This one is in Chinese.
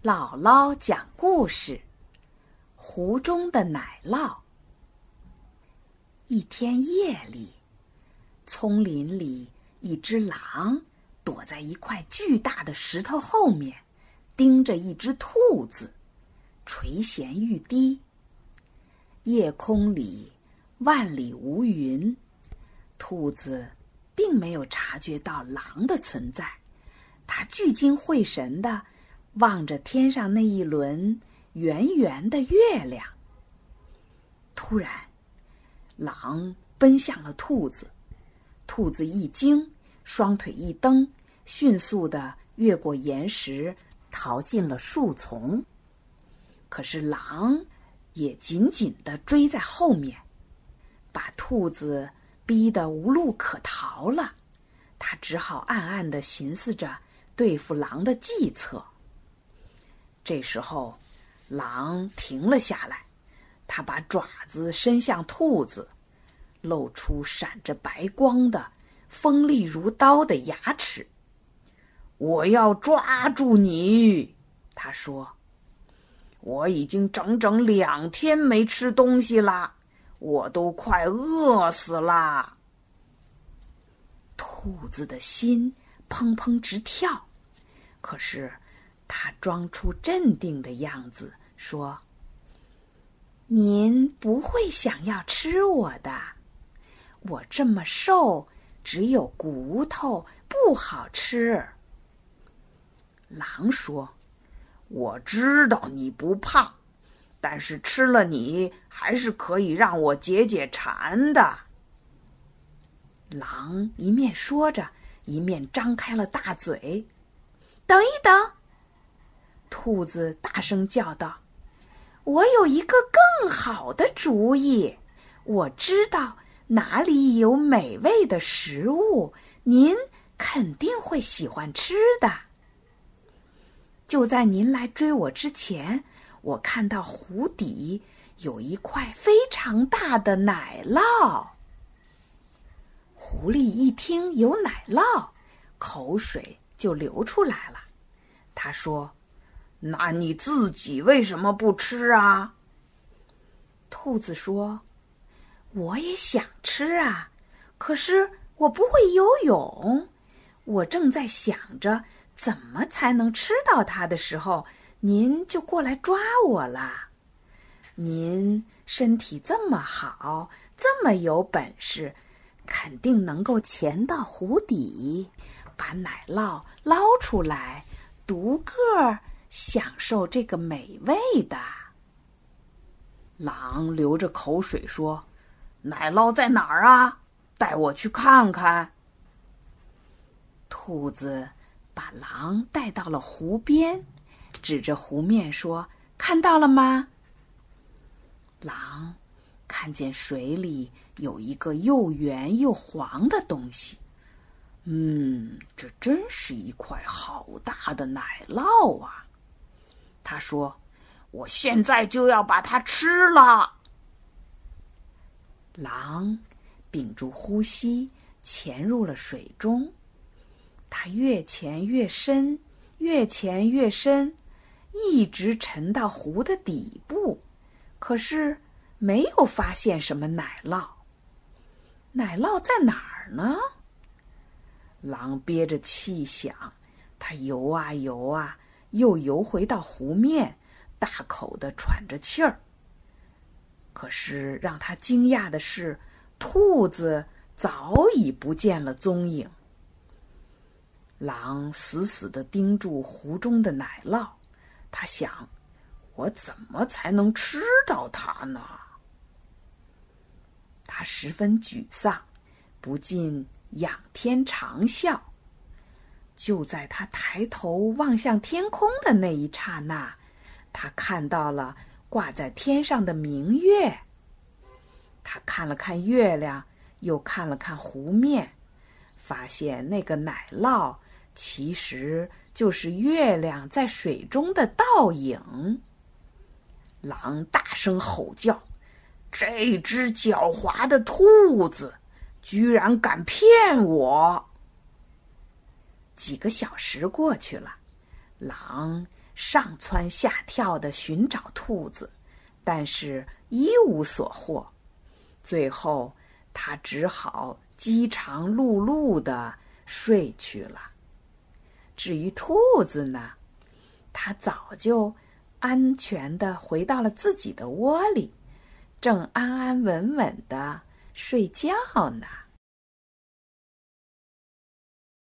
姥姥讲故事：湖中的奶酪。一天夜里，丛林里一只狼躲在一块巨大的石头后面，盯着一只兔子，垂涎欲滴。夜空里万里无云，兔子并没有察觉到狼的存在，它聚精会神的。望着天上那一轮圆圆的月亮，突然，狼奔向了兔子。兔子一惊，双腿一蹬，迅速的越过岩石，逃进了树丛。可是狼也紧紧的追在后面，把兔子逼得无路可逃了。他只好暗暗的寻思着对付狼的计策。这时候，狼停了下来，它把爪子伸向兔子，露出闪着白光的、锋利如刀的牙齿。我要抓住你，他说。我已经整整两天没吃东西啦，我都快饿死啦。兔子的心砰砰直跳，可是。他装出镇定的样子说：“您不会想要吃我的，我这么瘦，只有骨头，不好吃。”狼说：“我知道你不胖，但是吃了你还是可以让我解解馋的。”狼一面说着，一面张开了大嘴。等一等。兔子大声叫道：“我有一个更好的主意！我知道哪里有美味的食物，您肯定会喜欢吃的。就在您来追我之前，我看到湖底有一块非常大的奶酪。”狐狸一听有奶酪，口水就流出来了。他说。那你自己为什么不吃啊？兔子说：“我也想吃啊，可是我不会游泳。我正在想着怎么才能吃到它的时候，您就过来抓我了。您身体这么好，这么有本事，肯定能够潜到湖底，把奶酪捞出来，独个儿。”享受这个美味的狼流着口水说：“奶酪在哪儿啊？带我去看看。”兔子把狼带到了湖边，指着湖面说：“看到了吗？”狼看见水里有一个又圆又黄的东西，嗯，这真是一块好大的奶酪啊！他说：“我现在就要把它吃了。”狼屏住呼吸，潜入了水中。它越潜越深，越潜越深，一直沉到湖的底部，可是没有发现什么奶酪。奶酪在哪儿呢？狼憋着气想，它游啊游啊。又游回到湖面，大口的喘着气儿。可是让他惊讶的是，兔子早已不见了踪影。狼死死的盯住湖中的奶酪，他想：我怎么才能吃到它呢？他十分沮丧，不禁仰天长啸。就在他抬头望向天空的那一刹那，他看到了挂在天上的明月。他看了看月亮，又看了看湖面，发现那个奶酪其实就是月亮在水中的倒影。狼大声吼叫：“这只狡猾的兔子，居然敢骗我！”几个小时过去了，狼上蹿下跳的寻找兔子，但是一无所获。最后，他只好饥肠辘辘的睡去了。至于兔子呢，它早就安全的回到了自己的窝里，正安安稳稳的睡觉呢。